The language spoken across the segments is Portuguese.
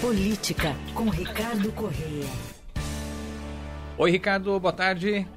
Política, com Ricardo Correia. Oi, Ricardo, boa tarde.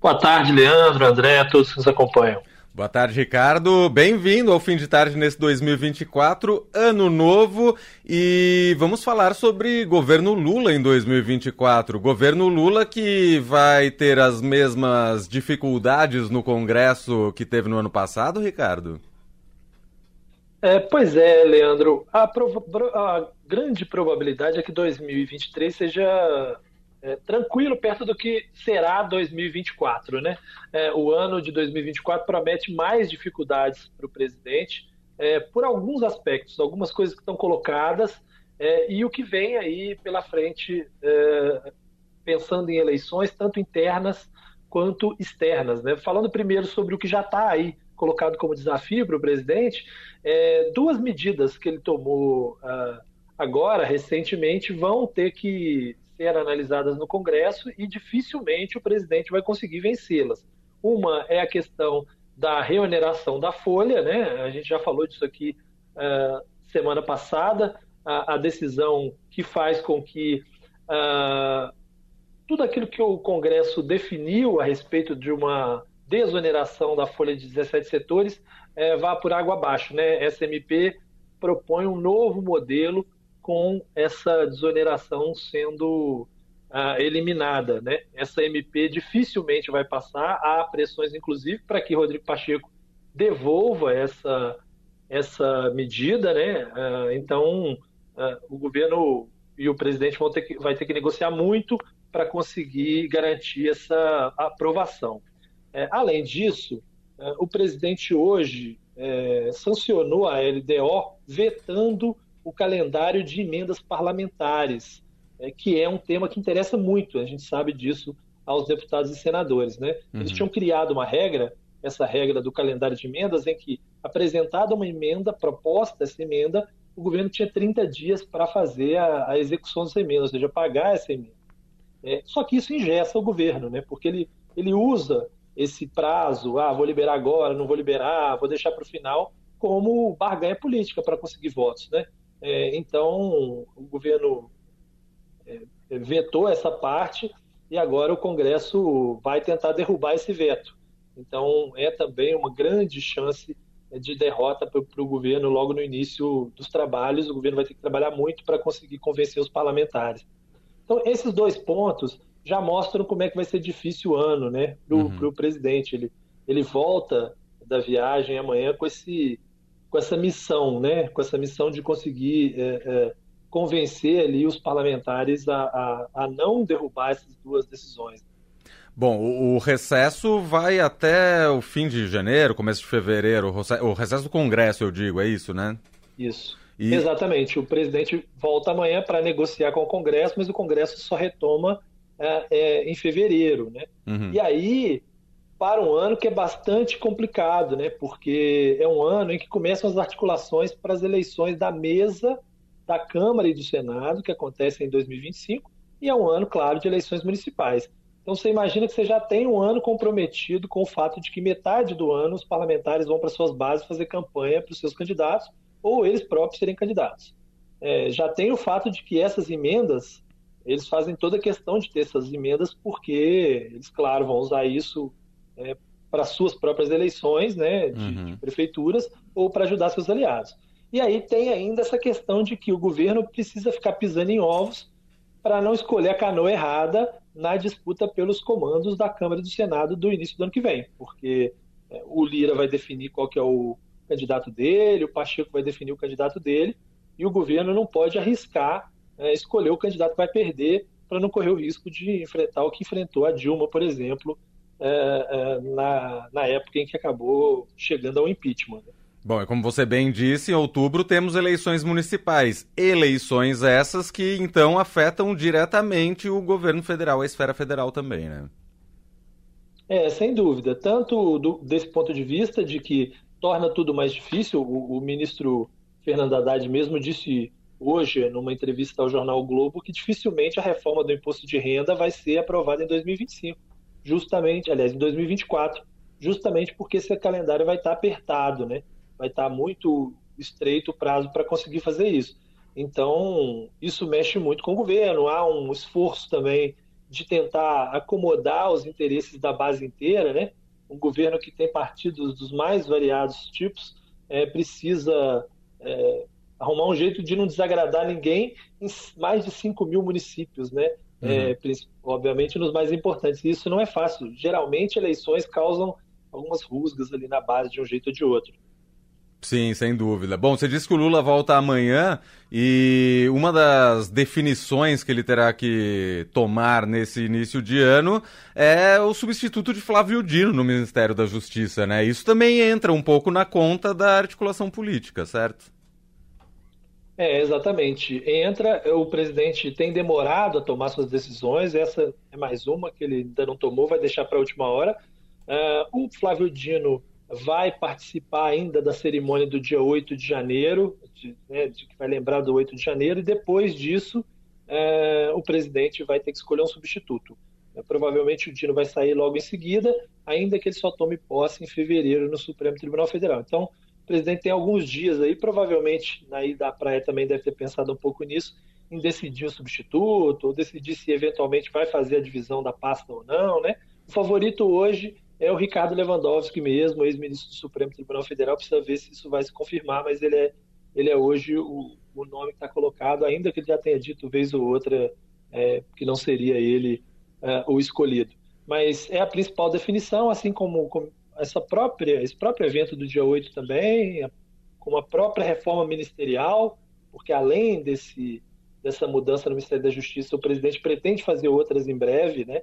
Boa tarde, Leandro, André, todos que nos acompanham. Boa tarde, Ricardo. Bem-vindo ao fim de tarde nesse 2024, ano novo, e vamos falar sobre governo Lula em 2024. Governo Lula que vai ter as mesmas dificuldades no Congresso que teve no ano passado, Ricardo? É, pois é, Leandro. A, a, grande probabilidade é que 2023 seja é, tranquilo perto do que será 2024, né? É, o ano de 2024 promete mais dificuldades para o presidente é, por alguns aspectos, algumas coisas que estão colocadas é, e o que vem aí pela frente, é, pensando em eleições tanto internas quanto externas, né? Falando primeiro sobre o que já está aí colocado como desafio para o presidente, é, duas medidas que ele tomou uh, agora, recentemente, vão ter que ser analisadas no Congresso e dificilmente o presidente vai conseguir vencê-las. Uma é a questão da reoneração da folha, né? A gente já falou disso aqui uh, semana passada, a, a, decisão que faz com que uh, tudo aquilo que o Congresso definiu a respeito de uma desoneração da folha de 17 setores é, vá por água abaixo. Né? SMP propõe um novo modelo com essa desoneração sendo ah, eliminada. Né? Essa MP dificilmente vai passar, há pressões, inclusive, para que Rodrigo Pacheco devolva essa, essa medida. Né? Ah, então, ah, o governo e o presidente vão ter que, vai ter que negociar muito para conseguir garantir essa aprovação. É, além disso, é, o presidente hoje é, sancionou a LDO vetando o calendário de emendas parlamentares, é, que é um tema que interessa muito, a gente sabe disso, aos deputados e senadores. Né? Uhum. Eles tinham criado uma regra, essa regra do calendário de emendas, em que, apresentada uma emenda, proposta essa emenda, o governo tinha 30 dias para fazer a, a, execução dessa emenda, ou seja, pagar essa emenda. É, só que isso ingessa o governo, né? porque ele, ele usa esse prazo, ah, vou liberar agora, não vou liberar, vou deixar para o final, como barganha política para conseguir votos. Né? É, então, o governo é, vetou essa parte e agora o Congresso vai tentar derrubar esse veto. Então, é também uma grande chance de derrota para o governo logo no início dos trabalhos. O governo vai ter que trabalhar muito para conseguir convencer os parlamentares. Então, esses dois pontos já mostram como é que vai ser difícil o ano, né, para o uhum. presidente. Ele, ele volta da viagem amanhã com, esse, com essa missão, né, com essa missão de conseguir é, é, convencer ali os parlamentares a, a, a, não derrubar essas duas decisões. Bom, o, recesso vai até o fim de janeiro, começo de fevereiro, o recesso do Congresso, eu digo, é isso, né? Isso. E... Exatamente. O presidente volta amanhã para negociar com o Congresso, mas o Congresso só retoma é, é, em fevereiro, né? Uhum. E aí para um ano que é bastante complicado, né? Porque é um ano em que começam as articulações para as eleições da mesa da Câmara e do Senado, que acontecem em 2025, e é um ano, claro, de eleições municipais. Então você imagina que você já tem um ano comprometido com o fato de que metade do ano os parlamentares vão para suas bases fazer campanha para os seus candidatos ou eles próprios serem candidatos. É, já tem o fato de que essas emendas eles fazem toda a questão de ter essas emendas porque eles, claro, vão usar isso é, para suas próprias eleições, né, de, uhum. de prefeituras ou para ajudar seus aliados. E aí tem ainda essa questão de que o governo precisa ficar pisando em ovos para não escolher a canoa errada na disputa pelos comandos da Câmara e do Senado do início do ano que vem, porque é, o Lira vai definir qual que é o candidato dele, o Pacheco vai definir o candidato dele, e o governo não pode arriscar é, escolher o candidato que vai perder para não correr o risco de enfrentar o que enfrentou a Dilma, por exemplo, é, é, na, na época em que acabou chegando ao impeachment. Né? Bom, e como você bem disse, em outubro temos eleições municipais. Eleições essas que então afetam diretamente o governo federal, a esfera federal também, né? É, sem dúvida. Tanto do, desse ponto de vista de que torna tudo mais difícil, o, o ministro Fernando Haddad mesmo disse hoje, numa entrevista ao jornal o Globo, que dificilmente a reforma do imposto de renda vai ser aprovada em 2025, justamente, aliás, em 2024, justamente porque esse calendário vai estar apertado, né? Vai estar muito estreito o prazo para conseguir fazer isso. Então, isso mexe muito com o governo. Há um esforço também de tentar acomodar os interesses da base inteira, né? Um governo que tem partidos dos mais variados tipos é, precisa é, arrumar um jeito de não desagradar ninguém em mais de 5 mil municípios, né? Uhum. É, obviamente nos mais importantes. E isso não é fácil. Geralmente, eleições causam algumas rusgas ali na base de um jeito ou de outro. Sim, sem dúvida. Bom, você disse que o Lula volta amanhã e uma das definições que ele terá que tomar nesse início de ano é o substituto de Flávio Dino no Ministério da Justiça, né? Isso também entra um pouco na conta da articulação política, certo? É, exatamente. Entra, o presidente tem demorado a tomar suas decisões, essa é mais uma que ele ainda não tomou, vai deixar para a última hora. Uh, o Flávio Dino vai participar ainda da cerimônia do dia 8 de janeiro, de, né, de, que vai lembrar do 8 de janeiro, e depois disso é, o presidente vai ter que escolher um substituto. É, provavelmente o Dino vai sair logo em seguida, ainda que ele só tome posse em fevereiro no Supremo Tribunal Federal. Então, o presidente tem alguns dias aí, provavelmente na ida à praia também deve ter pensado um pouco nisso, em decidir o substituto, ou decidir se eventualmente vai fazer a divisão da pasta ou não, né? O favorito hoje é o Ricardo Lewandowski mesmo, ex-ministro do Supremo Tribunal Federal, precisa ver se isso vai se confirmar, mas ele é, ele é hoje o, o nome que está colocado, ainda que ele já tenha dito vez ou outra é, que não seria ele é, o escolhido. Mas é a principal definição, assim como, como, essa própria, esse próprio evento do dia 8 também, com a própria reforma ministerial, porque além desse, dessa mudança no Ministério da Justiça, o presidente pretende fazer outras em breve, né?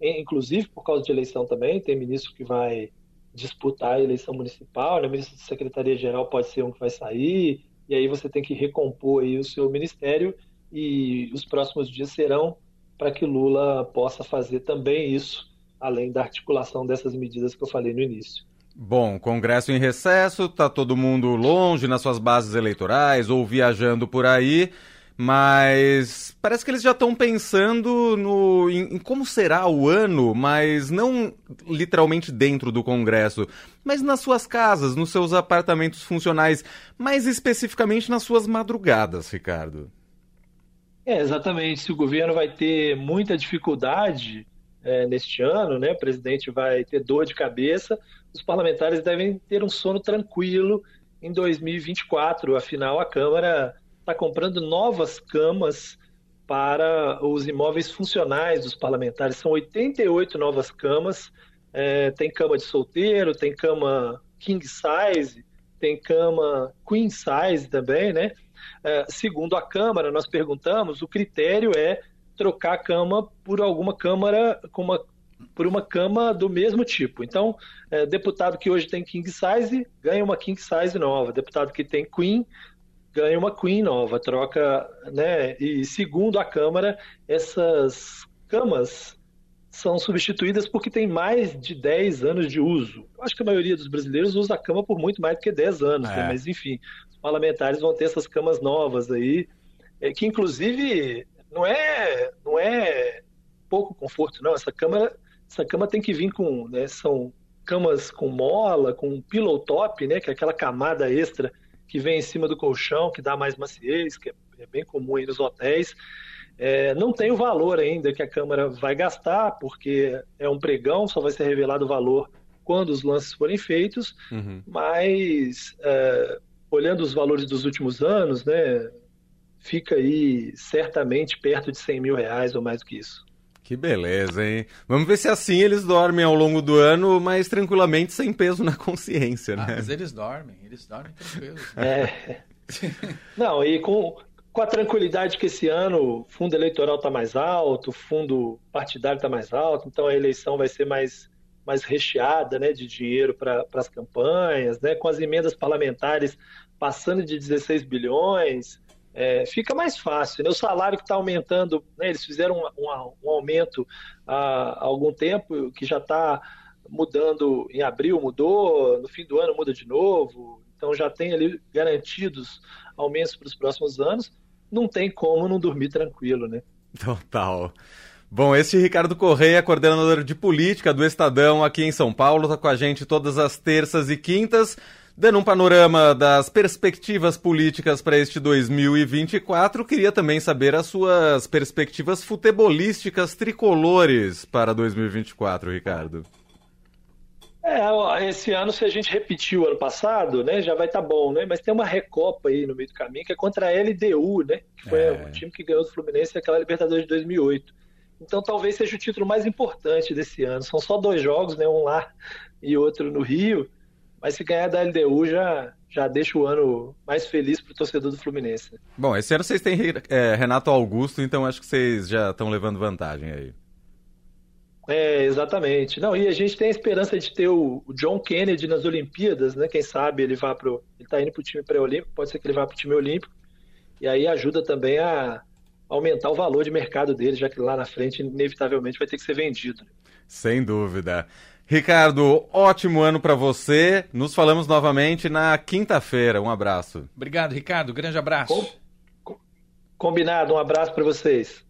inclusive por causa de eleição também, tem ministro que vai disputar a eleição municipal, né? o ministro de Secretaria-Geral pode ser um que vai sair, e aí você tem que recompor aí o seu ministério, e os próximos dias serão para que Lula possa fazer também isso, além da articulação dessas medidas que eu falei no início. Bom, Congresso em recesso, tá todo mundo longe nas suas bases eleitorais ou viajando por aí mas parece que eles já estão pensando no, em, em, como será o ano, mas não literalmente dentro do Congresso, mas nas suas casas, nos seus apartamentos funcionais, mais especificamente nas suas madrugadas, Ricardo. É, exatamente. Se o governo vai ter muita dificuldade é, neste ano, né, o presidente vai ter dor de cabeça, os parlamentares devem ter um sono tranquilo em 2024. Afinal, a Câmara está comprando novas camas para os imóveis funcionais dos parlamentares. São 88 novas camas. É, tem cama de solteiro, tem cama king size, tem cama queen size também, né? É, segundo a Câmara, nós perguntamos, o critério é trocar a cama por alguma câmara com uma por uma cama do mesmo tipo. Então, é, deputado que hoje tem king size ganha uma king size nova. Deputado que tem queen ganha uma Queen nova, troca, né? E segundo a Câmara, essas camas são substituídas porque tem mais de 10 anos de uso. Eu acho que a maioria dos brasileiros usa a cama por muito mais do que 10 anos, né? é. né? mas enfim, os parlamentares vão ter essas camas novas aí, é, que inclusive não é, não é pouco conforto, não. Essa cama, essa cama tem que vir com, né, são camas com mola, com pillow top, né, que é aquela camada extra que vem em cima do colchão, que dá mais maciez, que é bem comum aí nos hotéis. É, não tem o valor ainda que a Câmara vai gastar, porque é um pregão, só vai ser revelado o valor quando os lances forem feitos, uhum. mas é, olhando os valores dos últimos anos, né, fica aí certamente perto de 100 mil reais ou mais do que isso. Que beleza, hein? Vamos ver se assim eles dormem ao longo do ano, mas tranquilamente, sem peso na consciência, né? Ah, mas eles dormem, eles dormem tranquilos. É. Não, e com, com a tranquilidade que esse ano o fundo eleitoral está mais alto, o fundo partidário está mais alto, então a eleição vai ser mais, mais recheada né, de dinheiro para as campanhas, né, com as emendas parlamentares passando de 16 bilhões, é, fica mais fácil. Né? O salário que está aumentando, né? eles fizeram um, um, um, aumento há algum tempo que já está mudando em abril, mudou, no fim do ano muda de novo, então já tem ali garantidos aumentos para os próximos anos. Não tem como não dormir tranquilo, né? Total. Bom, esse Ricardo Correia, coordenador de política do Estadão aqui em São Paulo, está com a gente todas as terças e quintas. Dando um panorama das perspectivas políticas para este 2024, queria também saber as suas perspectivas futebolísticas tricolores para 2024, Ricardo. É, esse ano, se a gente repetir o ano passado, né, já vai estar tá bom, né? Mas tem uma recopa aí no meio do caminho que é contra a LDU, né? Que foi é. o time que ganhou do Fluminense naquela Libertadores de 2008. Então talvez seja o título mais importante desse ano. São só dois jogos, né? Um lá e outro no Rio. Mas se ganhar da LDU já, já deixa o ano mais feliz para o torcedor do Fluminense. Bom, esse ano vocês têm é, Renato Augusto, então acho que vocês já estão levando vantagem aí. É, exatamente. Não, e a gente tem a esperança de ter o, o John Kennedy nas Olimpíadas, né? Quem sabe ele vá pro. Ele tá indo pro time pré-olímpico, pode ser que ele vá pro time olímpico. E aí ajuda também a aumentar o valor de mercado dele, já que lá na frente, inevitavelmente, vai ter que ser vendido. Sem dúvida. Ricardo, ótimo ano para você. Nos falamos novamente na quinta-feira. Um abraço. Obrigado, Ricardo. Grande abraço. Combinado. Um abraço para vocês.